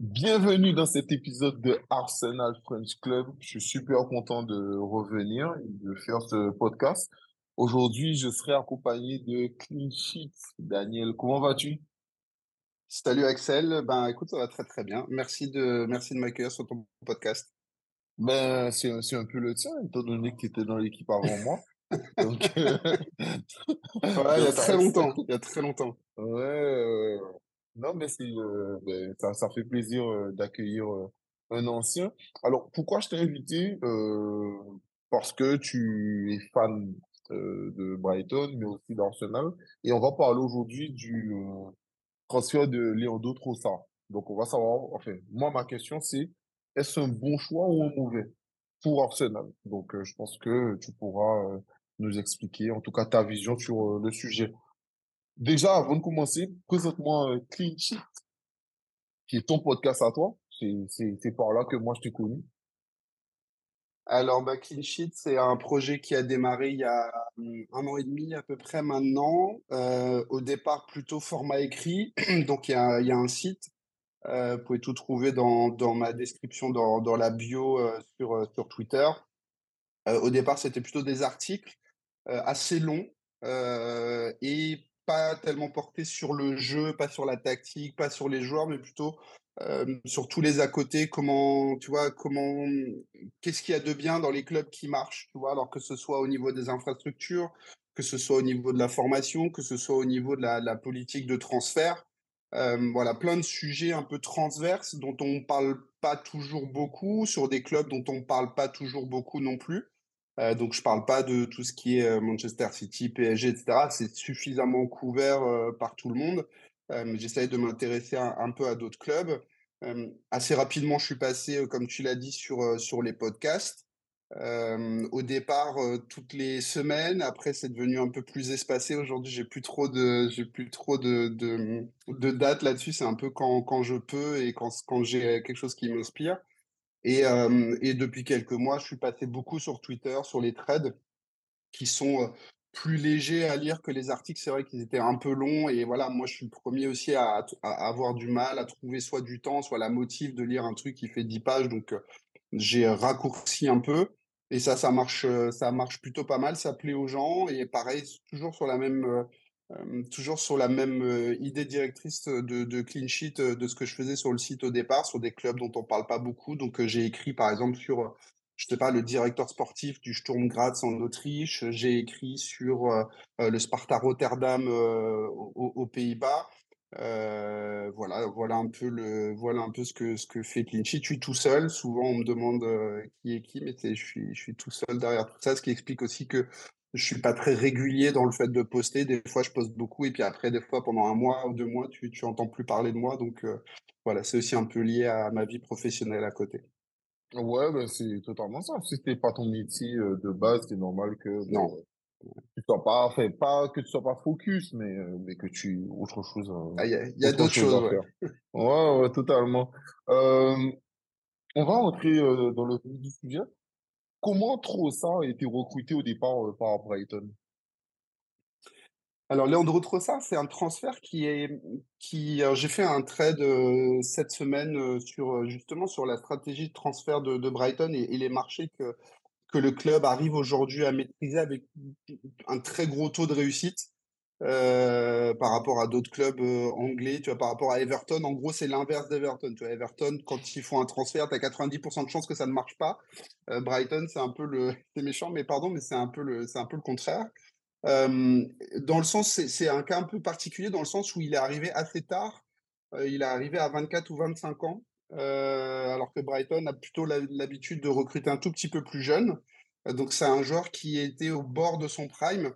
Bienvenue dans cet épisode de Arsenal French Club. Je suis super content de revenir et de faire ce podcast. Aujourd'hui, je serai accompagné de Clean Sheet. Daniel, comment vas-tu? Salut Axel, ben écoute, ça va très très bien. Merci de merci de m'accueillir sur ton podcast. Ben, c'est un, peu le tien, étant donné que tu étais dans l'équipe avant moi. Donc, euh, Ouais, il y a très longtemps, il y a très longtemps. ouais. Non, mais c'est, euh, ben, ça, ça fait plaisir euh, d'accueillir euh, un ancien. Alors, pourquoi je t'ai invité? Euh, parce que tu es fan euh, de Brighton, mais aussi d'Arsenal. Et on va parler aujourd'hui du euh, transfert de Leandro Trossard. Donc, on va savoir, enfin, moi, ma question, c'est, est-ce un bon choix ou un mauvais pour Arsenal? Donc, euh, je pense que tu pourras euh, nous expliquer, en tout cas, ta vision sur le sujet. Déjà, avant de commencer, présente-moi euh, Clean Sheet, qui est ton podcast à toi. C'est, par là que moi, je t'ai connu. Alors, bah, Clean Sheet, c'est un projet qui a démarré il y a hum, un an et demi à peu près maintenant. Euh, au départ, plutôt format écrit. Donc, il y a, y a un site. Euh, vous pouvez tout trouver dans, dans ma description, dans, dans la bio euh, sur, euh, sur Twitter. Euh, au départ, c'était plutôt des articles euh, assez longs euh, et pas tellement portés sur le jeu, pas sur la tactique, pas sur les joueurs, mais plutôt euh, sur tous les à côté. Comment, tu vois, comment, qu'est-ce qu'il y a de bien dans les clubs qui marchent, tu vois, alors que ce soit au niveau des infrastructures, que ce soit au niveau de la formation, que ce soit au niveau de la, politique de transfert. Euh, voilà, plein de sujets un peu transverses dont on parle pas toujours beaucoup, sur des clubs dont on parle pas toujours beaucoup non plus. Euh, donc, je parle pas de tout ce qui est euh, Manchester City, PSG, etc. C'est suffisamment couvert euh, par tout le monde. Euh, mais j'essaye de m'intéresser un, peu à d'autres clubs. Assez rapidement, je suis passé, comme tu l'as dit, sur, sur les podcasts. Au départ, toutes les semaines. Après, c'est devenu un peu plus espacé. Aujourd'hui, j'ai plus trop de, j'ai plus trop de, de, de dates là-dessus. C'est un peu quand, quand je peux et quand, quand j'ai quelque chose qui m'inspire. Et, depuis quelques mois, je suis passé beaucoup sur Twitter, sur les threads, qui sont plus légers à lire que les articles. C'est vrai qu'ils étaient un peu longs. Et voilà, moi, je suis le premier aussi à, avoir du mal à trouver soit du temps, soit la motive de lire un truc qui fait 10 pages. Donc, j'ai raccourci un peu. Et ça, ça marche, ça marche plutôt pas mal. Ça plaît aux gens. Et pareil, toujours sur la même, euh, toujours sur la même euh, idée directrice de, de clean sheet euh, de ce que je faisais sur le site au départ, sur des clubs dont on parle pas beaucoup. Donc, euh, j'ai écrit, par exemple, sur, euh, je sais pas, le directeur sportif du Sturm Graz en Autriche. J'ai écrit sur euh, euh, le Sparta Rotterdam euh, aux, Pays-Bas. Euh, voilà, voilà un peu le, voilà un peu ce que ce que fait Clichy. Je suis tout seul. Souvent, on me demande euh, qui est qui, mais je suis je suis tout seul derrière tout ça, ce qui explique aussi que je suis pas très régulier dans le fait de poster. Des fois, je poste beaucoup et puis après, des fois, pendant un mois ou deux mois, tu tu entends plus parler de moi. Donc euh, voilà, c'est aussi un peu lié à ma vie professionnelle à côté. Ouais, ben, c'est totalement ça. Si c'était pas ton métier euh, de base, c'est normal que Non. ben, tu sois pas, enfin, pas que tu sois pas focus, mais, euh, mais que tu autre chose, euh, Ah, il y a, il y a autre d'autres chose choses, à ouais. faire. Ouais, ouais, totalement. Euh, on va entrer euh, dans le vif du sujet. Comment Trossard a été recruté au départ euh, par Brighton? Alors, Leandro Trossard, c'est un transfert qui est, qui, j'ai fait un trade euh, cette semaine euh, sur, justement, sur la stratégie de transfert de, Brighton et, et les marchés que, que le club arrive aujourd'hui à maîtriser avec un très gros taux de réussite par rapport à d'autres clubs euh, anglais, tu vois, par rapport à Everton. En gros, c'est l'inverse d'Everton. Tu vois, Everton, quand ils font un transfert, tu as 90% de chances que ça ne marche pas. Euh, Brighton, c'est un peu le, c'est méchant, mais pardon, mais c'est un peu le, un peu le contraire. Euh, dans le sens, c'est un cas un peu particulier dans le sens où il est arrivé assez tard. Euh, il est arrivé à 24 ou 25 ans, euh, alors que Brighton a plutôt l'habitude de recruter un tout petit peu plus jeune. Euh, donc c'est un joueur qui était au bord de son prime,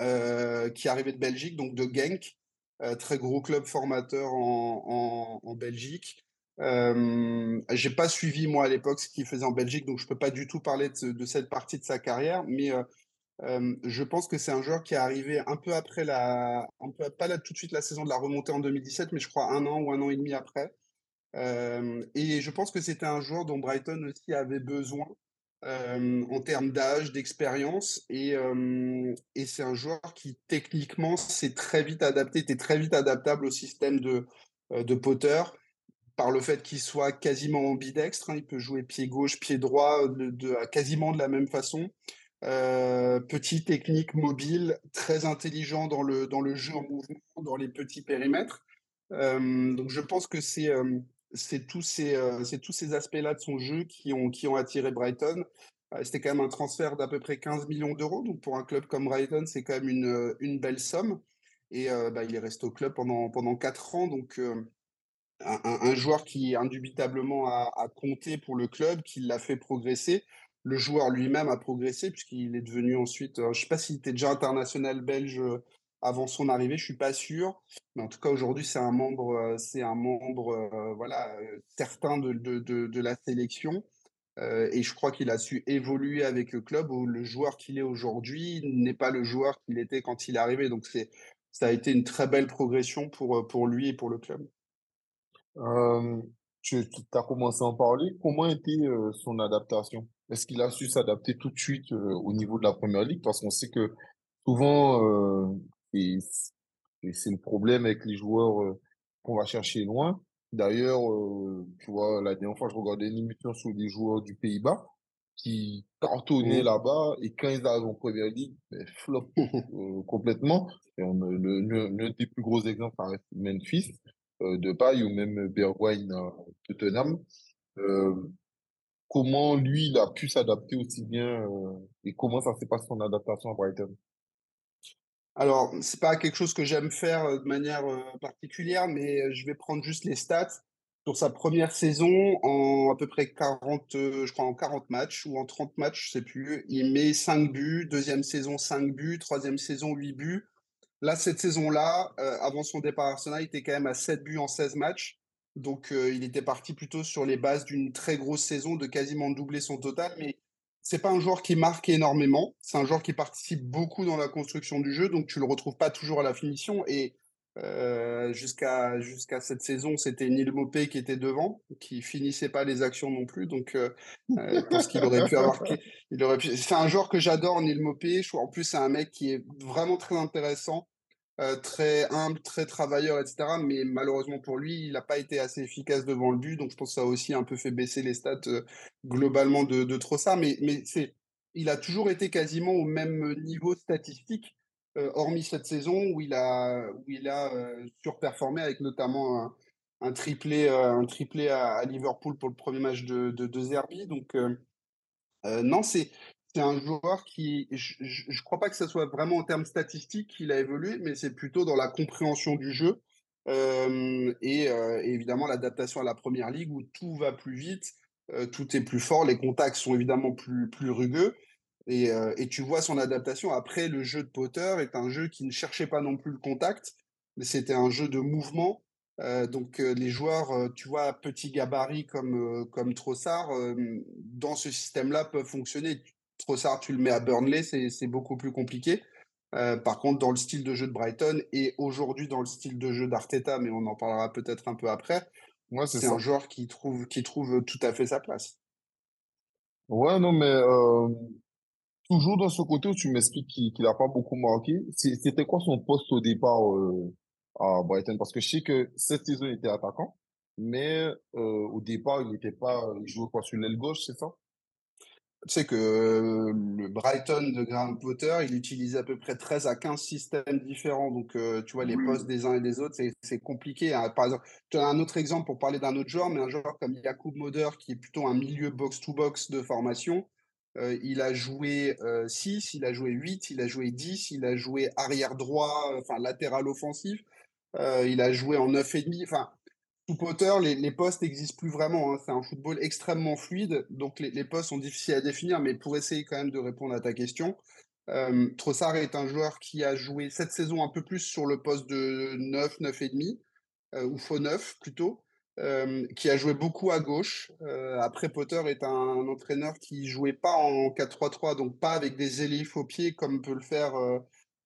euh, qui arrivé de Belgique, donc de Genk, euh, très gros club formateur en, Belgique. Euh, j'ai pas suivi moi à l'époque ce qu'il faisait en Belgique, donc je peux pas du tout parler de, ce- de cette partie de sa carrière, mais euh, euh, je pense que c'est un joueur qui est arrivé un peu après la, pas là tout de suite la saison de la remontée en 2017, mais je crois un an ou un an et demi après. Et je pense que c'était un joueur dont Brighton aussi avait besoin euh, en termes d'âge, d'expérience. Et, euh, et c'est un joueur qui techniquement s'est très vite adapté, était très vite adaptable au système de, euh, de Potter par le fait qu'il soit quasiment ambidextre, hein, il peut jouer pied gauche, pied droit, quasiment de la même façon. Heu, petit, technique, mobile, très intelligent dans le jeu en mouvement, dans les petits périmètres. Donc je pense que c'est, c'est tous ces, heu, c'est tous ces aspects-là de son jeu qui ont qui ont attiré Brighton. Heu, c'était quand même un transfert d'à peu près 15 millions d'euros. donc pour un club comme Brighton, c'est quand même une, heu, une belle somme et bah, il est resté au club pendant pendant 4 ans donc un joueur qui indubitablement a compté pour le club, qui l'a fait progresser. Le joueur lui-même a progressé puisqu'il est devenu ensuite, je sais pas s'il était déjà international belge, avant son arrivée, je suis pas sûr. Mais en tout cas, aujourd'hui, c'est un membre, heu, c'est un membre, heu, voilà, heu, certain de de de la sélection. Et je crois qu'il a su évoluer avec le club où le joueur qu'il est aujourd'hui n'est pas le joueur qu'il était quand il est arrivé. Donc c'est ça a été une très belle progression pour, pour lui et pour le club. Tu as commencé à en parler. Comment était, heu, son adaptation? Est-ce qu'il a su s'adapter tout de suite, au niveau de la première ligue? Parce qu'on sait que souvent, et c'est le problème avec les joueurs, heu, qu'on va chercher loin. D'ailleurs, heu, tu vois, la dernière fois, je regardais une émission sur des joueurs du Pays-Bas qui cartonnaient Mmh. là-bas et quand ils arrivent en première ligue, beh, flop, heu, complètement et on le l'un des plus gros exemples, ça reste Memphis heu, Depay ou même Bergwijn à Tottenham. Comment lui, il a pu s'adapter aussi bien, et comment ça s'est passé son adaptation à Brighton? Alors, c'est pas quelque chose que j'aime faire, de manière, particulière, mais, je vais prendre juste les stats. Sur sa première saison, en à peu près 40, heu, je crois en 40 matchs ou en 30 matchs, je sais plus, il met 5 buts. Deuxième saison, 5 buts. Troisième saison, 8 buts. Là, cette saison-là, avant son départ à Arsenal, il était quand même à 7 buts en 16 matchs. Donc, il était parti plutôt sur les bases d'une très grosse saison, de quasiment doubler son total. Mais c'est pas un joueur qui marque énormément. C'est un joueur qui participe beaucoup dans la construction du jeu, donc tu le retrouves pas toujours à la finition. Et heu, jusqu'à jusqu'à cette saison, c'était Neil Maupay qui était devant, qui finissait pas les actions non plus. Donc, heu heu, parce qu'il aurait pu avoir il aurait pu c'est un joueur que j'adore, Neil trouve en plus, c'est un mec qui est vraiment très intéressant Heu, très humble, très travailleur et cetera, mais malheureusement pour lui, il n'a pas été assez efficace devant le but, donc je pense que ça a aussi un peu fait baisser les stats, heu, globalement de de Trossard, mais mais c'est il a toujours été quasiment au même niveau statistique, heu, hormis cette saison où il a où il a, surperformé avec notamment un triplé, un triplé à Liverpool pour le premier match de de de Zerbi, donc non, c'est c'est un joueur qui je je crois pas que ça soit vraiment en termes statistiques qu'il a évolué, mais c'est plutôt dans la compréhension du jeu, et heu et évidemment l'adaptation à la première ligue où tout va plus vite, heu, tout est plus fort, les contacts sont évidemment plus plus rugueux et et tu vois son adaptation. Après, le jeu de Potter est un jeu qui ne cherchait pas non plus le contact, mais c'était un jeu de mouvement, donc les joueurs, tu vois, petit gabarit comme, comme Trossard, dans ce système-là peuvent fonctionner. Trossard, tu le mets à Burnley, c'est beaucoup plus compliqué. Heu, par contre, dans le style de jeu de Brighton et aujourd'hui dans le style de jeu d'Arteta, mais on en parlera peut-être un peu après, Ouais, c'est un joueur qui trouve qui trouve tout à fait sa place. Ouais, non, mais hem, toujours dans ce côté où tu m'expliques qu'il qu'il a pas beaucoup marqué, c'était quoi son poste au départ, heu, à Brighton? Parce que je sais que cette saison, il était attaquant, mais au départ, il était pas il jouait quoi, sur l'aile gauche, c'est ça? Tu sais que, heu, le Brighton de Graham Potter, il utilise à peu près 13 à 15 systèmes différents. Donc heu, tu vois les postes des uns et des autres, c'est compliqué, hein. Par exemple, tu as un autre exemple pour parler d'un autre joueur, mais un joueur comme Yacoub Moder qui est plutôt un milieu box to box de formation, heu, il a joué, heu, 6, il a joué 8, il a joué 10, il a joué arrière droit, enfin latéral offensif, il a joué en 9,5, enfin sous Potter, les, postes n'existent plus vraiment. hein. C'est un football extrêmement fluide, donc les, postes sont difficiles à définir, mais pour essayer quand même de répondre à ta question, euh, Trossard est un joueur qui a joué cette saison un peu plus sur le poste de 9, 9,5, euh, ou faux 9 plutôt, euh, qui a joué beaucoup à gauche. Euh, après, Potter est un, entraîneur qui jouait pas en 4-3-3, donc pas avec des ailiers faux pieds comme peut le faire euh,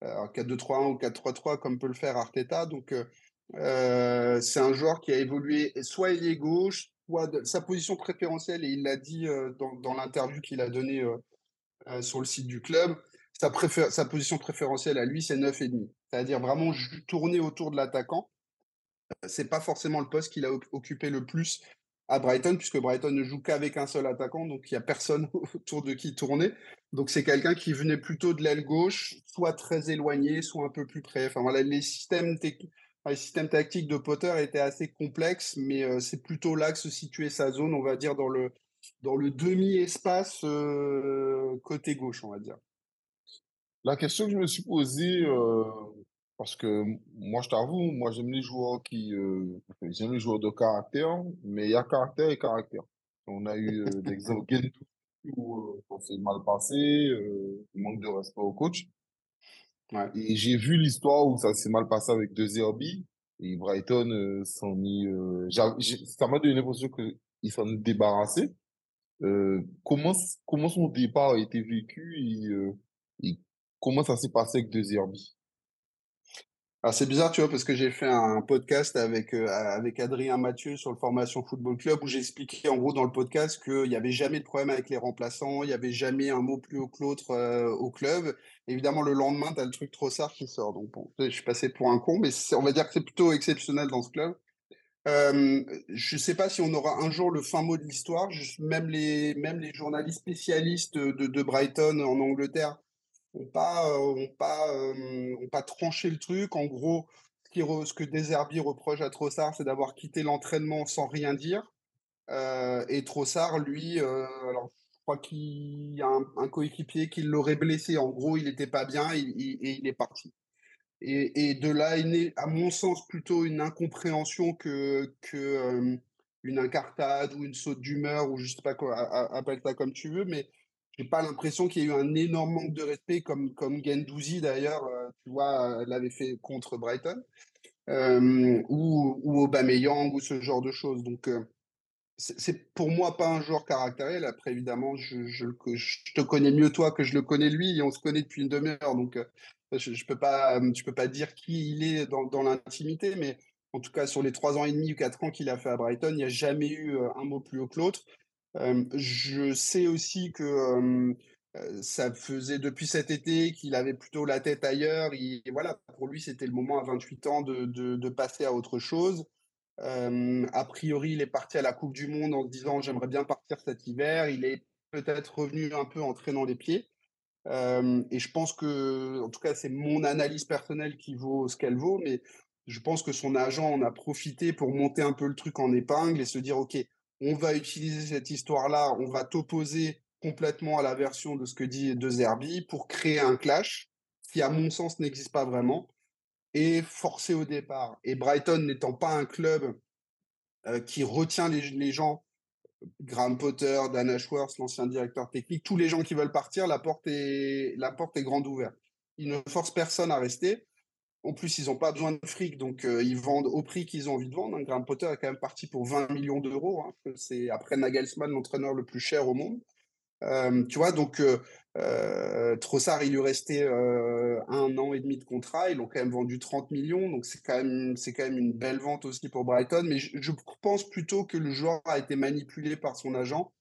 euh, 4-2-3-1 ou 4-3-3 comme peut le faire Arteta. Donc, euh, c'est un joueur qui a évolué soit ailier gauche, soit sa position préférentielle, et il l'a dit euh, dans, l'interview qu'il a donnée euh, sur le site du club, sa, position préférentielle à lui, c'est 9,5. C'est-à-dire vraiment tourner autour de l'attaquant. c'est pas forcément le poste qu'il a occupé le plus à Brighton, puisque Brighton ne joue qu'avec un seul attaquant, donc il n'y a personne autour de qui tourner. Donc c'est quelqu'un qui venait plutôt de l'aile gauche, soit très éloigné, soit un peu plus près. Enfin voilà, les systèmes, les systèmes tactiques de Potter étaient assez complexes, mais euh, c'est plutôt là que se situait sa zone, on va dire, dans le, dans le demi-espace euh, côté gauche, on va dire. La question que je me suis posée, euh, parce que moi, je t'avoue, moi, j'aime les joueurs qui, j'aime les joueurs de caractère, mais il y a caractère et caractère. On a eu euh, l'exemple Gendouzi où euh, s'est mal passé, manque de respect au coach. Et j'ai vu l'histoire où ça s'est mal passé avec deux Herbie et Brighton euh, s'en est, euh, j'a- j'ai- ça m'a donné l'impression qu'il s'en est débarrassé. Euh, comment, comment son départ a été vécu et, euh, et comment ça s'est passé avec deux Herbie? C'est bizarre, tu vois, parce que j'ai fait un podcast avec, euh, avec Adrien Mathieu sur le Formation Football Club où j'expliquais en gros dans le podcast qu'il n'y avait jamais de problème avec les remplaçants, il n'y avait jamais un mot plus haut que l'autre euh, au club. Évidemment, le lendemain, tu as le truc Trossard qui sort. Donc je suis passé pour un con, mais on va dire que c'est plutôt exceptionnel dans ce club. Euh, je ne sais pas si on aura un jour le fin mot de l'histoire. Même les, journalistes spécialistes de Brighton en Angleterre ont pas, euh, ont pas, euh, ont pas tranché le truc. En gros, ce, qui que Deserbi reproche à Trossard, c'est d'avoir quitté l'entraînement sans rien dire. Euh, et Trossard, lui, alors je crois qu'il y a un, coéquipier qui l'aurait blessé. En gros, il n'était pas bien et il est parti. Et, de là est née, à mon sens, plutôt une incompréhension que, que une incartade ou une saute d'humeur ou je sais pas quoi, appelle ça comme tu veux, mais j'ai pas l'impression qu'il y ait eu un énorme manque de respect comme, comme Guendouzi d'ailleurs, euh, tu vois, euh, l'avait fait contre Brighton, euh, ou, ou Aubameyang ou ce genre de choses. Donc, euh, c'est pour moi pas un joueur caractériel. Après, évidemment, je, je, je te connais mieux toi que je le connais lui, et on se connaît depuis une demi-heure, donc je, peux pas, je peux pas dire qui il est dans, dans l'intimité, mais en tout cas sur les trois ans et demi ou quatre ans qu'il a fait à Brighton, il n'y a jamais eu un mot plus haut que l'autre. Je sais aussi que ça faisait depuis cet été qu'il avait plutôt la tête ailleurs. Il- et voilà, pour lui, c'était le moment à 28 ans de, de, passer à autre chose. A priori, il est parti à la Coupe du Monde en se disant j'aimerais bien partir cet hiver. Il est peut-être revenu un peu en traînant les pieds. Et je pense que, en tout cas, c'est mon analyse personnelle qui vaut ce qu'elle vaut, mais je pense que son agent en a profité pour monter un peu le truc en épingle et se dire ok, on va utiliser cette histoire-là, on va t'opposer complètement à la version de ce que dit De Zerbi pour créer un clash qui, à mon sens, n'existe pas vraiment et forcer au départ. Et Brighton n'étant pas un club euh, qui retient les, gens, Graham Potter, Dan Ashworth, l'ancien directeur technique, tous les gens qui veulent partir, la porte est, grande ouverte. Ils ne forcent personne à rester. En plus, ils n'ont pas besoin de fric, donc euh, ils vendent au prix qu'ils ont envie de vendre. hein. Graham Potter est quand même parti pour 20 millions d'euros. hein. C'est après Nagelsmann l'entraîneur le plus cher au monde. Euh, tu vois, donc euh, Trossard, il lui restait un an et demi de contrat. Ils l'ont quand même vendu 30 millions, donc c'est quand même, une belle vente aussi pour Brighton. Mais je, pense plutôt que le joueur a été manipulé par son agent.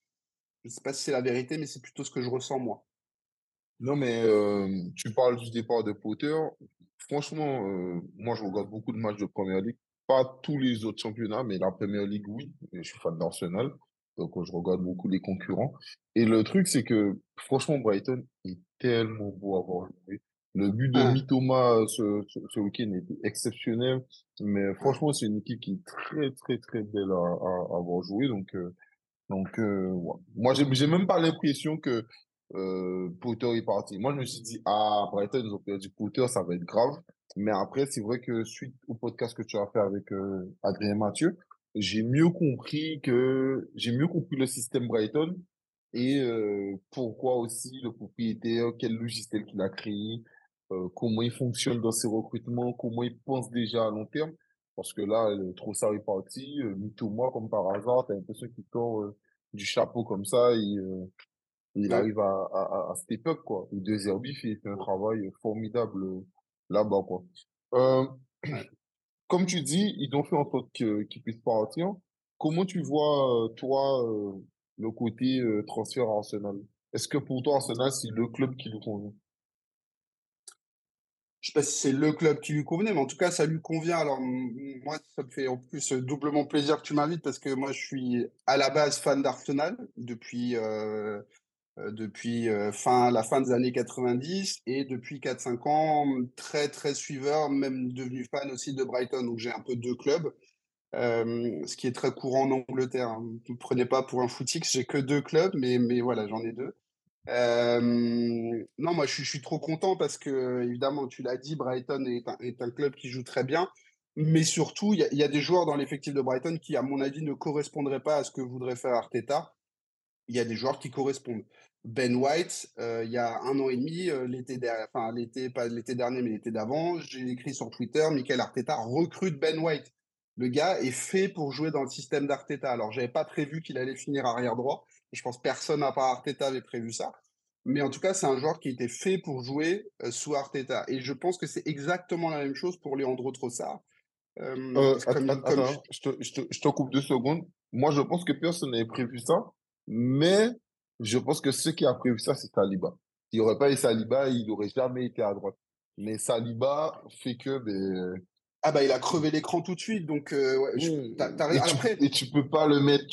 Je ne sais pas si c'est la vérité, mais c'est plutôt ce que je ressens moi. Non, mais tu parles du départ de Potter. Franchement, euh, moi, je regarde beaucoup de matchs de Première Ligue. Pas tous les autres championnats, mais la Première Ligue, oui. Je suis fan d'Arsenal, donc euh, je regarde beaucoup les concurrents. Et le truc, c'est que, franchement, Brighton est tellement beau à voir jouer. Le but de Mitoma euh, ce, ce, ce week-end était exceptionnel. Mais franchement, c'est une équipe qui est très, très, très belle à, à, à avoir joué. Donc, euh, donc, euh, ouais. Moi, j'ai même pas l'impression que euh, Potter est parti. Moi, je me suis dit, ah, Brighton, ils ont perdu Potter, ça va être grave. Mais après, c'est vrai que suite au podcast que tu as fait avec euh, Adrien Mathieu, j'ai mieux compris que j'ai mieux compris le système Brighton et euh, pourquoi aussi le propriétaire, quel logiciel qu'il a créé, euh, comment il fonctionne dans ses recrutements, comment il pense déjà à long terme. Parce que là, Trossard est parti, euh, Mitoma, comme par hasard, t'as l'impression qu'il sort du chapeau comme ça et euh, il arrive à, à, à à step up, quoi. Et De Zerbi fait, un travail formidable euh, là-bas, quoi. Euh, comme tu dis, ils ont fait en sorte qu'ils puissent partir. Comment tu vois, euh, toi, le côté transfert à Arsenal? Est-ce que pour toi, Arsenal, c'est le club qui lui convient? je sais pas si c'est le club qui lui convenait, mais en tout cas, ça lui convient. Alors, moi, ça me fait en plus doublement plaisir que tu m'invites parce que moi, je suis à la base fan d'Arsenal depuis, euh, depuis fin, la fin des années 90 et depuis 4-5 ans, très, très suiveur, même devenu fan aussi de Brighton. Donc, j'ai un peu deux clubs. ce qui est très courant en Angleterre. Hein. Ne me prenez pas pour un footix, j'ai que deux clubs, mais, mais voilà, j'en ai deux. Euh, non, moi, je, suis trop content parce que, évidemment, tu l'as dit, Brighton est un, est un, club qui joue très bien. Mais surtout, il y, a des joueurs dans l'effectif de Brighton qui, à mon avis, ne correspondraient pas à ce que voudrait faire Arteta. Il y a des joueurs qui correspondent. Ben White, euh, il y a un an et demi, euh, l'été dernier, enfin l'été pas l'été dernier, mais l'été d'avant, j'ai écrit sur Twitter, Michael Arteta recrute Ben White. Le gars est fait pour jouer dans le système d'Arteta. Alors, j'avais pas prévu qu'il allait finir arrière droit. Je pense que personne à part Arteta avait prévu ça. Mais en tout cas, c'est un joueur qui était fait pour jouer euh, sous Arteta. Et je pense que c'est exactement la même chose pour Leandro Trossard. Attends, je... te, je, te, je, te, coupe deux secondes. Moi, je pense que personne n'avait prévu ça. Mais je pense que ce qui a prévu ça, c'est Saliba. S'il n'y aurait pas eu Saliba, il n'aurait jamais été à droite. Mais Saliba fait que. Ben, ah, bah, il a crevé l'écran tout de suite. Donc, euh, ouais, et, tu, et, tu, peux pas le mettre.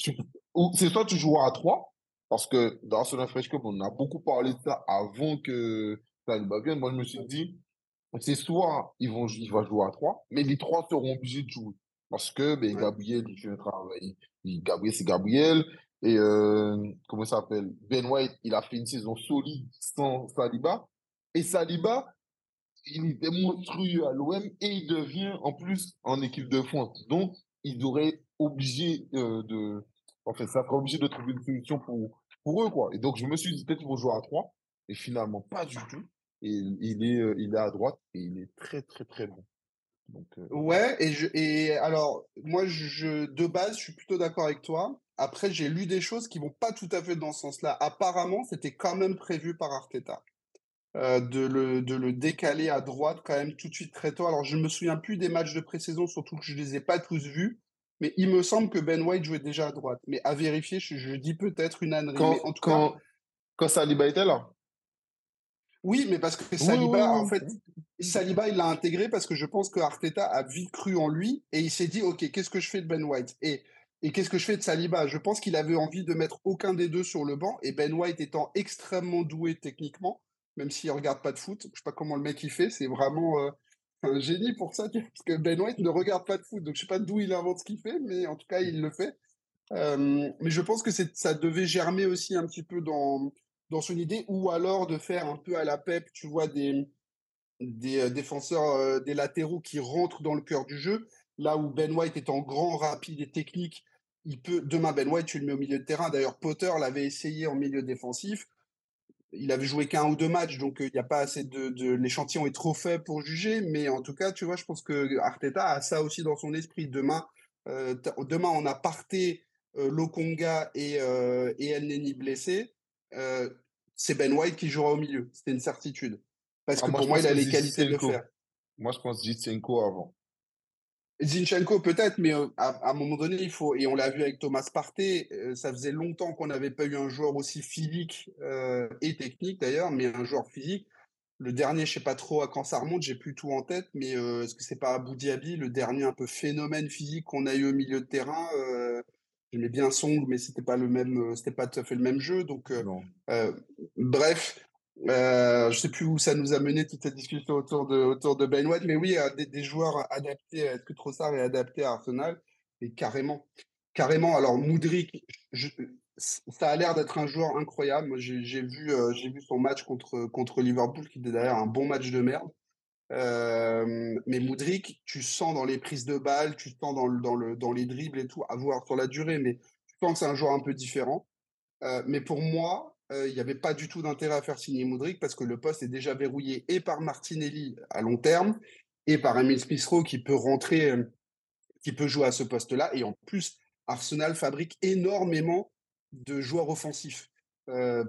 C'est soit tu joues à 3, parce que dans ce Fresh Cup, on a beaucoup parlé de ça avant que ne vienne. Moi, je me suis dit, c'est soit ils vont, il va jouer à 3, mais les trois seront obligés de jouer. Parce que ben, Gabriel, il fait un travail. Gabriel, c'est Gabriel. Et euh, comment ça s'appelle? Ben White, il a fait une saison solide sans Saliba. Et Saliba, il était monstrueux à l'OM et il devient en plus en équipe de France. Donc, il devrait obligé euh, de, en fait, ça sera obligé de trouver une solution pour, pour eux, quoi. Et donc, je me suis dit, peut-être qu'ils vont jouer à 3. Et finalement, pas du tout. Et il est, euh, il est à droite et il est très, très, très bon. Donc, euh, Ouais, et, je, et alors, moi, je, de base, je suis plutôt d'accord avec toi. Après, j'ai lu des choses qui vont pas tout à fait dans ce sens-là. Apparemment, c'était quand même prévu par Arteta. Euh, de, le, de le décaler à droite quand même tout de suite très tôt. Alors, je me souviens plus des matchs de pré-saison, surtout que je les ai pas tous vus. Mais il me semble que Ben White jouait déjà à droite. Mais à vérifier, je, dis peut-être une ânerie. Quand, mais en tout quand, cas, quand Saliba était là Oui, mais parce que Saliba, en fait, Saliba, il l'a intégré parce que je pense que Arteta a vite cru en lui et il s'est dit, OK, qu'est-ce que je fais de Ben White Et, et qu'est-ce que je fais de Saliba? Je pense qu'il avait envie de mettre aucun des deux sur le banc et Ben White étant extrêmement doué techniquement, même s'il ne regarde pas de foot, je ne sais pas comment le mec il fait, c'est vraiment... Euh, un génie pour ça, parce que Ben White ne regarde pas de foot, donc je sais pas d'où il invente ce qu'il fait, mais en tout cas, il le fait. Euh, mais je pense que ça devait germer aussi un petit peu dans, dans son idée, ou alors de faire un peu à la PEP, tu vois, des, des euh, défenseurs, euh, des latéraux qui rentrent dans le cœur du jeu, là où Ben White étant grand, rapide et technique, il peut, demain Ben White, tu le mets au milieu de terrain. D'ailleurs, Potter l'avait essayé en milieu défensif il avait joué qu'un ou deux matchs, donc il n'y a pas assez de, l'échantillon est trop faible pour juger. Mais en tout cas, tu vois, je pense que Arteta a ça aussi dans son esprit. Demain, demain on a parté Lokonga et, et El Neni blessés. C'est Ben White qui jouera au milieu. C'était une certitude. Parce ah, que pour moi, il a les qualités de le faire. Moi, je pense Zinchenko avant. Zinchenko peut-être, mais à, un moment donné, il faut, et on l'a vu avec Thomas Partey, ça faisait longtemps qu'on n'avait pas eu un joueur aussi physique et technique d'ailleurs, mais un joueur physique. Le dernier, je sais pas trop à quand ça remonte, j'ai plus tout en tête, mais est-ce que c'est pas Abu Dhabi, le dernier un peu phénomène physique qu'on a eu au milieu de terrain J'aimais bien Song, mais c'était pas le même, c'était pas tout à fait le même jeu. Donc, bref, euh, je sais plus où ça nous a mené toute cette discussion autour de, autour de Ben White, mais oui, des, des, joueurs adaptés, est-ce que Trossard est adapté à Arsenal Et carrément, carrément. Alors Moudric, ça a l'air d'être un joueur incroyable. Moi, j'ai vu, euh, j'ai vu son match contre, contre Liverpool, qui était d'ailleurs un bon match de merde. Mais Moudric, tu sens dans les prises de balles, tu sens dans, dans, le, dans les dribbles et tout, à voir sur la durée, mais je pense que c'est un joueur un peu différent. Mais pour moi, il n'y avait pas du tout d'intérêt à faire signer Moudric parce que le poste est déjà verrouillé et par Martinelli à long terme et par Emile smith qui peut rentrer, qui peut jouer à ce poste-là. Et en plus, Arsenal fabrique énormément de joueurs offensifs.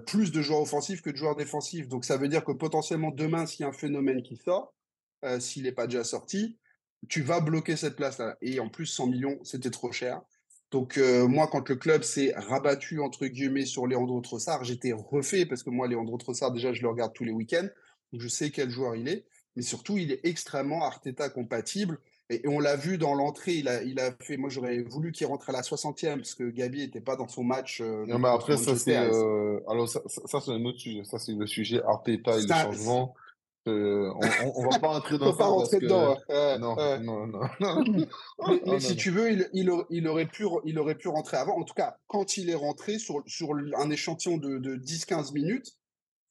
Plus de joueurs offensifs que de joueurs défensifs. Donc ça veut dire que potentiellement demain, s'il y a un phénomène qui sort, s'il n'est pas déjà sorti, tu vas bloquer cette place-là. Et en plus, 100 millions, c'était trop cher. Donc euh, moi, quand le club s'est rabattu entre guillemets sur Léandro Trossard, j'étais refait parce que moi, Léandro Trossard, déjà, je le regarde tous les week-ends, donc je sais quel joueur il est. mais surtout, il est extrêmement Arteta compatible. Et, on l'a vu dans l'entrée, il a, il a fait. Moi, j'aurais voulu qu'il rentre à la 60e parce que Gabi n'était pas dans son match. Euh, non, mais après, ça, c'est. Euh, alors, ça, ça, c'est un autre sujet. Ça, c'est le sujet Arteta et le changement. Euh, on, ne va pas entrer dans ça. pas rentrer dedans. non, non, non, non, Mais, si tu veux, il, il, il, aurait pu, il aurait pu rentrer avant. En tout cas, quand il est rentré sur, sur un échantillon de, de 10-15 minutes,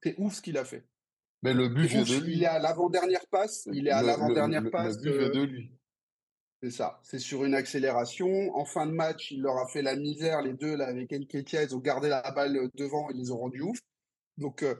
c'est ouf ce qu'il a fait. Mais le but vient de lui. Il est à l'avant-dernière passe. Il est à l'avant-dernière passe. Le but vient de lui. C'est ça. C'est sur une accélération. En fin de match, il leur a fait la misère. Les deux, là, avec Enketia, ils ont gardé la balle devant et ils les ont rendus ouf. Donc, euh,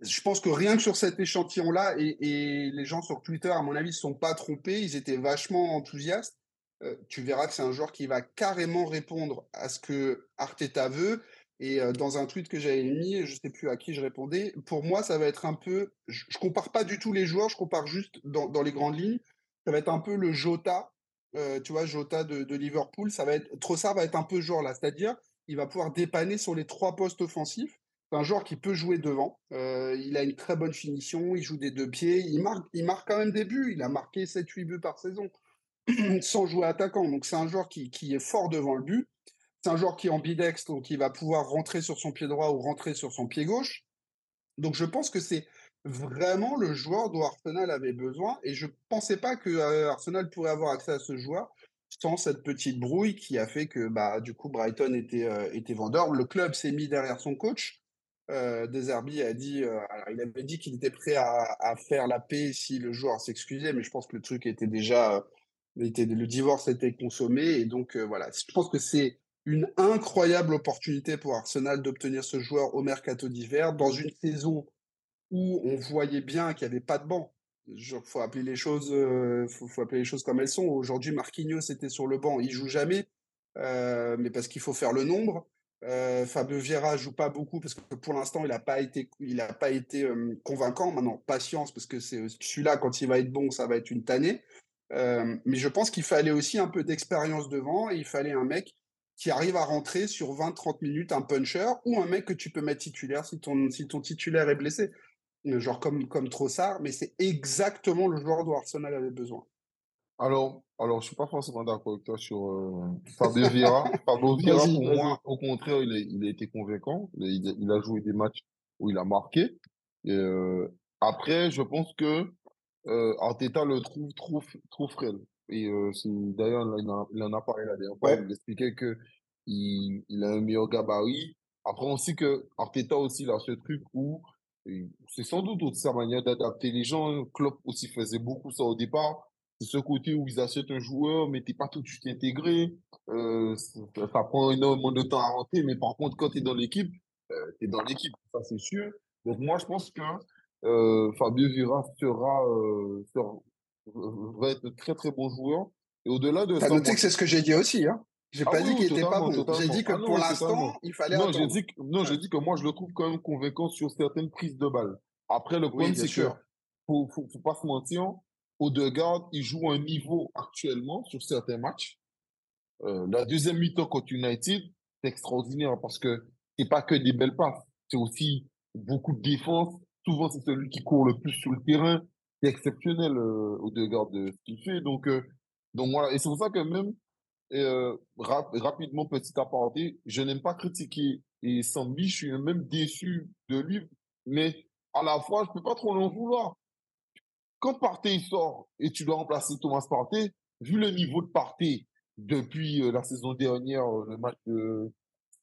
je pense que rien que sur cet échantillon-là, et, les gens sur Twitter, à mon avis, ne sont pas trompés, ils étaient vachement enthousiastes. Euh, tu verras que c'est un joueur qui va carrément répondre à ce que Arteta veut. Et euh, dans un tweet que j'avais mis, je ne sais plus à qui je répondais, pour moi, ça va être un peu. Je ne compare pas du tout les joueurs, je compare juste dans, les grandes lignes. Ça va être un peu le Jota, euh, tu vois, Jota de, Liverpool. Ça va être, Trossard va être un peu genre là, c'est-à-dire il va pouvoir dépanner sur les trois postes offensifs un joueur qui peut jouer devant. Euh, il a une très bonne finition, il joue des deux pieds, il marque, il marque quand même des buts. Il a marqué 7-8 buts par saison sans jouer attaquant. Donc c'est un joueur qui, est fort devant le but. C'est un joueur qui est ambidextre, donc il va pouvoir rentrer sur son pied droit ou rentrer sur son pied gauche. Donc je pense que c'est vraiment le joueur dont Arsenal avait besoin. Et je ne pensais pas que euh, Arsenal pourrait avoir accès à ce joueur sans cette petite brouille qui a fait que bah, du coup Brighton était, euh, était vendeur. Le club s'est mis derrière son coach. Euh, Deserbi a dit, euh, il avait dit qu'il était prêt à, faire la paix si le joueur s'excusait, mais je pense que le truc était déjà, euh, le divorce était consommé et donc euh, voilà. Je pense que c'est une incroyable opportunité pour Arsenal d'obtenir ce joueur au mercato d'hiver dans une saison où on voyait bien qu'il n'y avait pas de banc. Il faut appeler les choses, faut, appeler les choses comme elles sont. Aujourd'hui, Marquinhos était sur le banc, il joue jamais, mais parce qu'il faut faire le nombre. Euh, Fabio Vieira joue pas beaucoup parce que pour l'instant il n'a pas été, il a pas été euh, convaincant. Maintenant, patience parce que c'est celui-là quand il va être bon, ça va être une tannée. Euh, mais je pense qu'il fallait aussi un peu d'expérience devant et il fallait un mec qui arrive à rentrer sur 20-30 minutes, un puncher ou un mec que tu peux mettre titulaire si ton, si ton titulaire est blessé, genre comme, comme Trossard. Mais c'est exactement le joueur dont Arsenal avait besoin. Alors, alors, je suis pas forcément d'accord avec toi sur euh, Fabio Vieira. Fabio Vieira, pour moi, au contraire, il, il a été convaincant. Il, il, a joué des matchs où il a marqué. Et, euh, après, je pense que euh, Arteta le trouve trop, trop frêle. Et d'ailleurs, il, il, en a parlé la dernière fois. Il expliquait que il, il a un meilleur gabarit. Après, on sait que Arteta aussi, il a ce truc où c'est sans doute aussi sa manière d'adapter les gens. Klopp aussi faisait beaucoup ça au départ c'est ce côté où ils achètent un joueur, mais tu n'es pas tout de suite intégré. Euh, ça, prend énormément de temps à rentrer, mais par contre, quand tu es dans l'équipe, euh, tu es dans l'équipe, ça c'est sûr. Donc moi, je pense que euh, Fabio Vira sera, sera, va être un très très bon joueur. Et au-delà de ça. noté que c'est ce que j'ai dit aussi, hein j'ai ah pas dit qu'il était pas bon. J'ai dit que ah pour l'instant, il fallait non, attendre. Dit que, non, j'ai dit que moi, je le trouve quand même convaincant sur certaines prises de balles. Après, le problème, c'est que faut, faut, faut, pas se mentir, Odegaard, il joue un niveau actuellement sur certains matchs. Euh, la deuxième mi-temps contre United, c'est extraordinaire parce que c'est pas que des belles passes, c'est aussi beaucoup de défense. Souvent, c'est celui qui court le plus sur le terrain. C'est exceptionnel, euh, Odegaard, de ce qu'il fait. Donc, euh, donc voilà. Et c'est pour ça que même, euh, rapidement, petit aparté, je n'aime pas critiquer et Sambi, je suis même déçu de lui, mais à la fois, je peux pas trop l'en vouloir quand Partey sort et tu dois remplacer Thomas Partey, vu le niveau de Partey depuis euh, la saison dernière, euh, le match de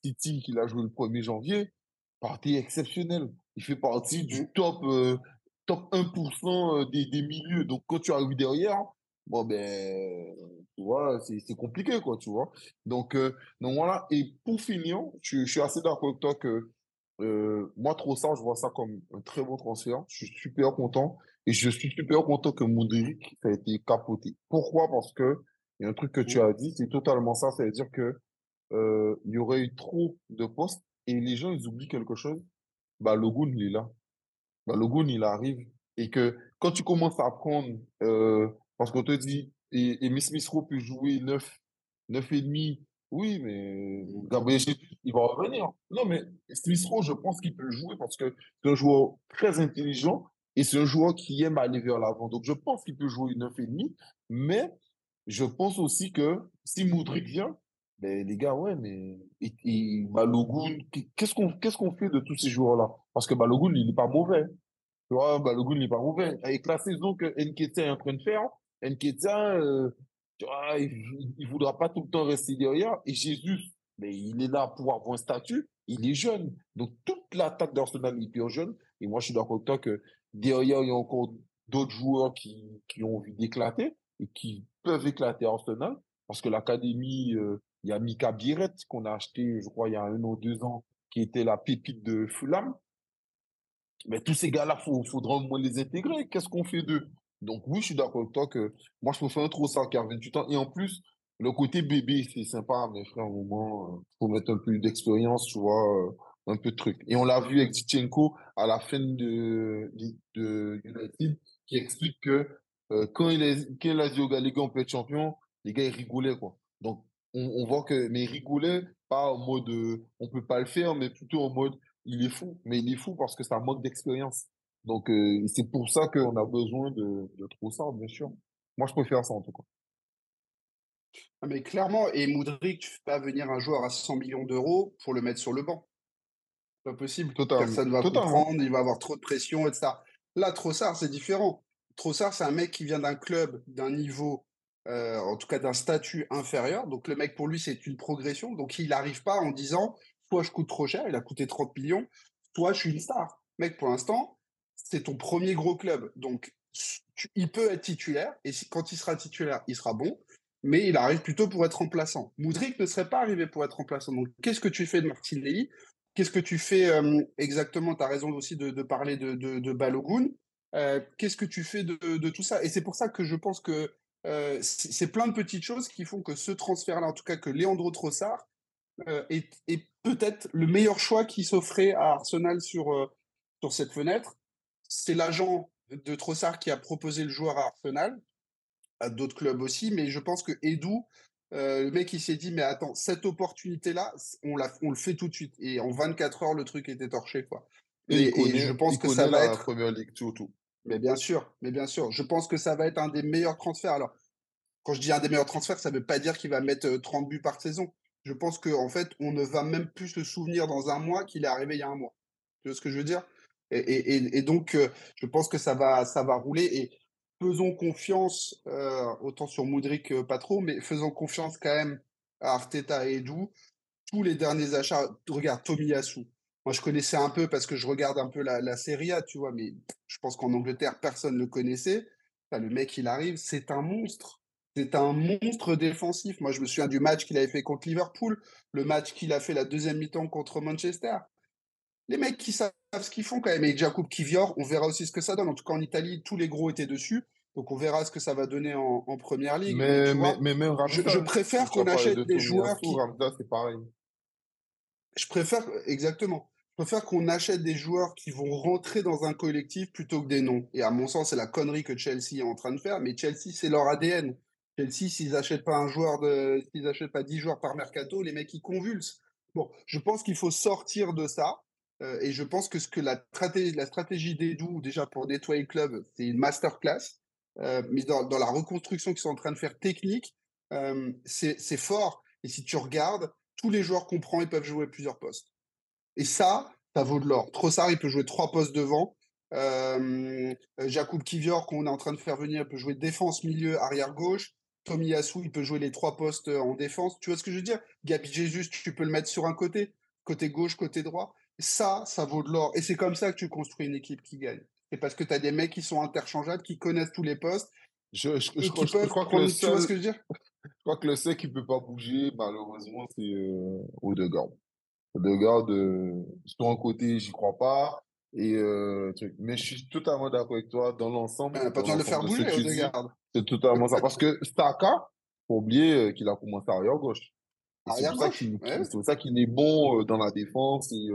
City qu'il a joué le 1er janvier, Partey est exceptionnel. Il fait partie du top, euh, top 1% des, des, milieux. Donc quand tu arrives derrière, bon ben, tu vois, c'est compliqué, quoi, tu vois. Donc, donc voilà. Et pour finir, je, je suis assez d'accord avec toi que moi, trop ça, je vois ça comme un très bon transfert. Je suis super content. Et je suis super content que Moudric a été capoté. Pourquoi? Parce que il y a un truc que tu as dit, c'est totalement ça. Ça veut dire que euh, il y aurait eu trop de postes et les gens ils oublient quelque chose. Bah le Goon il est là. Bah le Goon il arrive et que quand tu commences à prendre euh, parce qu'on te dit et, et Miss peut jouer 9 9 et demi. Oui, mais Gabriel il va revenir. Non, mais Smith je pense qu'il peut jouer parce que c'est un joueur très intelligent Et c'est un joueur qui aime aller vers l'avant. Donc, je pense qu'il peut jouer une 9,5. Mais je pense aussi que si Moudric vient, ben, les gars, ouais, mais et, et Balogun, qu'est-ce qu'on qu'est-ce qu'on fait de tous ces joueurs-là? Parce que Balogun, il n'est pas mauvais. Tu vois, Balogun, il n'est pas mauvais. Avec la saison que Nketiah est en train de faire, Nketiah, euh, il ne voudra pas tout le temps rester derrière. Et Jésus, mais il est là pour avoir un statut. Il est jeune. Donc, toute l'attaque d'Arsenal est hyper jeune. Et moi, je suis d'accord avec toi que derrière, il y a encore d'autres joueurs qui, qui ont envie d'éclater et qui peuvent éclater Arsenal. Parce que l'académie, euh, il y a Mika Biret qu'on a acheté, je crois, il y a un ou deux ans, qui était la pépite de Fulham. Mais tous ces gars-là, il faudra au moins les intégrer. Qu'est-ce qu'on fait d'eux? Donc oui, je suis d'accord avec toi que moi, je fais un ça qui a 28 ans. Et en plus, le côté bébé, c'est sympa, mais frère, au moment, il faut mettre un peu d'expérience, tu vois, euh, un peu de truc. Et on l'a vu avec Zichenko à la fin de, de United, qui explique que euh, quand, il est, quand il a dit aux gars, les gars, on peut être champion, les gars, ils rigolaient, quoi. Donc, on, voit que, mais il rigolait pas en mode euh, on peut pas le faire, mais plutôt en mode il est fou. Mais il est fou parce que ça manque d'expérience. Donc, euh, c'est pour ça qu'on a besoin de, de ça, bien sûr. Moi, je préfère ça en tout cas. Ah, mais clairement, et Moudric, tu fais pas venir un joueur à 100 millions d'euros pour le mettre sur le banc. Pas possible. Totalement. Personne va comprendre, il va avoir trop de pression, etc. Là, Trossard, c'est différent. Trossard, c'est un mec qui vient d'un club d'un niveau euh, en tout cas d'un statut inférieur. Donc le mec, pour lui, c'est une progression. Donc il n'arrive pas en disant, soit je coûte trop cher, il a coûté 30 millions, soit je suis une star. Mec, pour l'instant, c'est ton premier gros club. Donc il peut être titulaire, et quand il sera titulaire, il sera bon, mais il arrive plutôt pour être remplaçant. Moudric ne serait pas arrivé pour être remplaçant. Donc qu'est-ce que tu fais de Martinelli? Qu'est-ce que tu fais euh, exactement? Tu as raison aussi de, parler de, Balogun. Euh, qu'est-ce que tu fais de, tout ça? Et c'est pour ça que je pense que euh, c'est plein de petites choses qui font que ce transfert-là, en tout cas que Léandro Trossard, est, peut-être le meilleur choix qui s'offrait à Arsenal sur cette fenêtre. C'est l'agent de Trossard qui a proposé le joueur à Arsenal, à d'autres clubs aussi, mais je pense que Edu, le mec, il s'est dit, mais attends, cette opportunité-là, on, on le fait tout de suite. Et en 24 heures, le truc était torché, quoi. Et, je pense que ça va être. Première ligue, tout, tout. Mais bien sûr, mais bien sûr. Je pense que ça va être un des meilleurs transferts. Alors, quand je dis un des meilleurs transferts, ça ne veut pas dire qu'il va mettre 30 buts par saison. Je pense qu'en en fait, on ne va même plus se souvenir dans un mois qu'il est arrivé il y a un mois. Tu vois ce que je veux dire? Et, donc, je pense que ça va, ça va rouler. Et faisons confiance, autant sur Moudric, pas trop, mais faisons confiance quand même à Arteta et Edu. Tous les derniers achats, regarde, Tomiyasu, moi, je connaissais un peu parce que je regarde un peu la, la Serie A, tu vois, mais je pense qu'en Angleterre, personne ne le connaissait. le mec, il arrive, c'est un monstre. C'est un monstre défensif. Moi, je me souviens du match qu'il avait fait contre Liverpool, le match qu'il a fait la deuxième mi-temps contre Manchester. Les mecs qui savent ce qu'ils font quand même. Et Jakub Kivior, on verra aussi ce que ça donne. En tout cas, en Italie, tous les gros étaient dessus. Donc, on verra ce que ça va donner en, première ligue. Mais, mais, même je, préfère qu'on achète des joueurs qui. c'est pareil. Je préfère, exactement. Je préfère qu'on achète des joueurs qui vont rentrer dans un collectif plutôt que des noms. Et à mon sens, c'est la connerie que Chelsea est en train de faire. Mais Chelsea, c'est leur ADN. Chelsea, s'ils n'achètent pas un joueur de, s'ils n'achètent pas 10 joueurs par mercato, les mecs ils convulsent. Bon, je pense qu'il faut sortir de ça. Euh, et je pense que ce que la stratégie, la stratégie d'Edu, déjà pour nettoyer le club, c'est une masterclass. Euh, mais dans, la reconstruction qu'ils sont en train de faire technique, euh, c'est fort. Et si tu regardes, tous les joueurs qu'on prend, ils peuvent jouer plusieurs postes. Et ça, ça vaut de l'or. Trossard, il peut jouer trois postes devant. Euh, Jakub Kivior, qu'on est en train de faire venir, peut jouer défense, milieu, arrière gauche. Tommy Yassou, il peut jouer les trois postes en défense. Tu vois ce que je veux dire? Gabi Jesus, tu peux le mettre sur un côté, côté gauche, côté droit. Ça, ça vaut de l'or. Et c'est comme ça que tu construis une équipe qui gagne. C'est parce que tu as des mecs qui sont interchangeables, qui connaissent tous les postes. Je, je, je, crois que le seul, tu vois ce que je veux dire? Je crois que le seul qui ne peut pas bouger, malheureusement, c'est euh, Odegaard. Odegaard, euh, sur un côté, j'y crois pas. Et euh, mais je suis totalement d'accord avec toi dans l'ensemble. pas besoin de le faire bouger, Odegaard. C'est totalement ça. Parce que Staka, faut oublier euh, qu'il a commencé arrière gauche. C'est pour, pour, ça qu'il est bon dans la défense et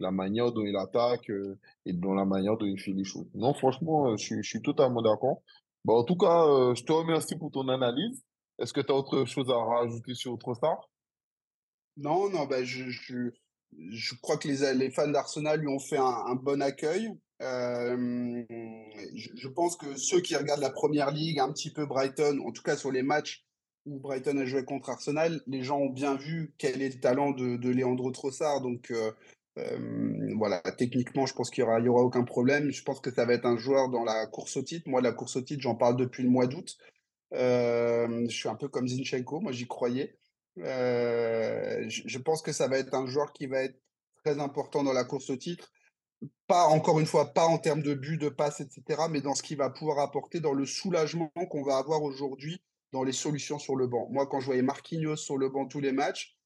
la manière dont il attaque et dans la manière dont il fait les choses. Non, franchement, je, je suis totalement d'accord. Bon, en tout cas, je te remercie pour ton analyse. Est-ce que tu as autre chose à rajouter sur autre star? Non, non, ben je, je, je crois que les, les fans d'Arsenal lui ont fait un, un bon accueil. Je je pense que ceux qui regardent la première ligue, un petit peu Brighton, en tout cas sur les matchs où Brighton a joué contre Arsenal, les gens ont bien vu quel est le talent de de Leandro Trossard donc heu, hem, voilà, techniquement, je pense qu'il y aura aura aucun problème. Je pense que ça va être un joueur dans la course au titre. Moi, la course au titre, j'en parle depuis le mois d'août. Hem, je suis un peu comme Zinchenko, moi j'y croyais. Je je pense que ça va être un joueur qui va être très important dans la course au titre. Pas encore une fois, pas en termes de but, de passes, et cetera, mais dans ce qu'il va pouvoir apporter, dans le soulagement qu'on va avoir aujourd'hui dans les solutions sur le banc. Moi, quand je voyais Marquinhos sur le banc tous les matchs,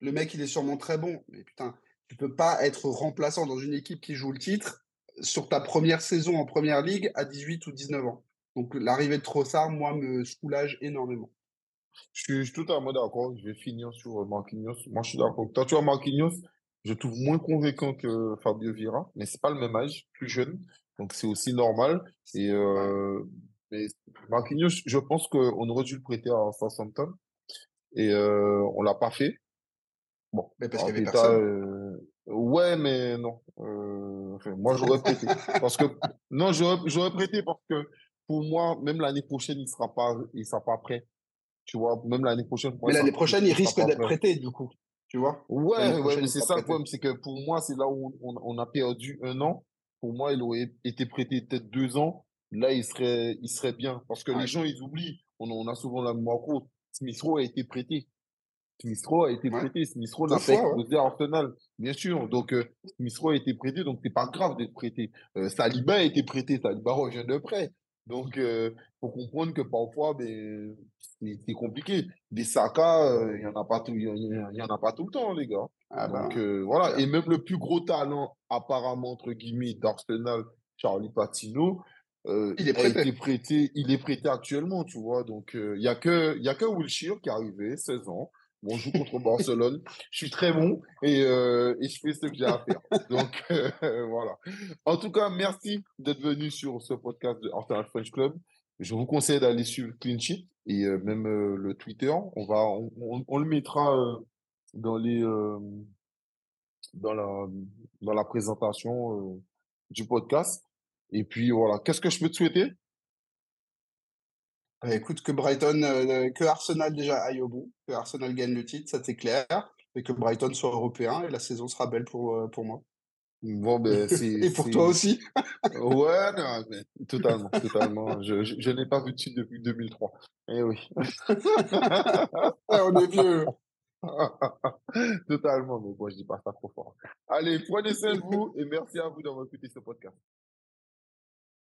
le mec, il est sûrement très bon, mais putain, tu peux pas être remplaçant dans une équipe qui joue le titre sur ta première saison en première ligue à 18 ou 19 ans. Donc l'arrivée de Trossard, moi, me soulage énormément. Je suis, je suis totalement d'accord. Je vais finir sur Marquinhos. Moi, je suis d'accord. Toi, tu vois, Marquinhos, je trouve moins convaincant que Fabio Vieira, mais c'est pas le même âge, plus jeune. Donc, c'est aussi normal. Et euh, mais Marquinhos, je pense qu'on aurait dû le prêter à Southampton et euh, on l'a pas fait. Bon, mais parce qu'il y avait personne. euh, ouais, mais non. Euh, enfin, moi, j'aurais prêté. Parce que, non, j'aurais, prêté parce que pour moi, même l'année prochaine, il sera pas, il sera pas prêt. Tu vois, même l'année prochaine, moi, Mais l'année prochaine, il risque d'être prêt. prêté, du coup, tu vois? Ouais, ouais, mais c'est ça le problème, c'est que pour moi, c'est là où on, on a perdu un an. Pour moi, il aurait été prêté peut-être deux ans. Là, il serait, il serait bien. Parce que les gens, ils oublient. On, on a souvent la mémoire courte. Smith Rowe a été prêté. Smith Rowe a été ouais. prêté. Smith Rowe 2 n'a pas explosé à Arsenal, bien sûr. Donc, euh, Smith Rowe a été prêté, donc c'est pas grave d'être prêté. Euh, Saliba a été prêté. Saliba revient de prêt. Donc, euh, faut comprendre que parfois, ben, c'est compliqué. Des Saka, euh, il y en a pas tout, il y, en il y en a pas tout le temps, les gars. Ah Donc, ben, euh, c'est voilà. Et même le plus gros talent, apparemment, entre guillemets, d'Arsenal, Charlie Patino, euh, Il est a prêté. été prêté, il est prêté actuellement, tu vois. Donc, euh, il y a que, il y a que Wilshere qui est arrivé, 16 ans. Bon, je joue contre Barcelone. Je suis très bon et, euh, et je fais ce que j'ai à faire. Donc, voilà. En tout cas, merci d'être venu sur ce podcast de Arsenal French Club. Je vous conseille d'aller suivre Clean Sheet et même le Twitter. On va, on, on- on le mettra dans les, dans la, dans la présentation du podcast. Et puis voilà. Qu'est-ce que je peux te souhaiter? Bah, écoute, que Brighton, heu, que Arsenal déjà aille au bout, que Arsenal gagne le titre, ça c'est clair et que Brighton soit européen et la saison sera belle pour, heu, pour moi. Bon, ben, c'est, Et pour toi aussi. ouais, non, mais totalement, totalement. Je, je, je n'ai pas vu de titre depuis 2003. Eh oui. Ouais, on est vieux. Totalement, mais bon, je dis pas ça trop fort. Allez, prenez soin de vous et merci à vous d'avoir écouté ce podcast.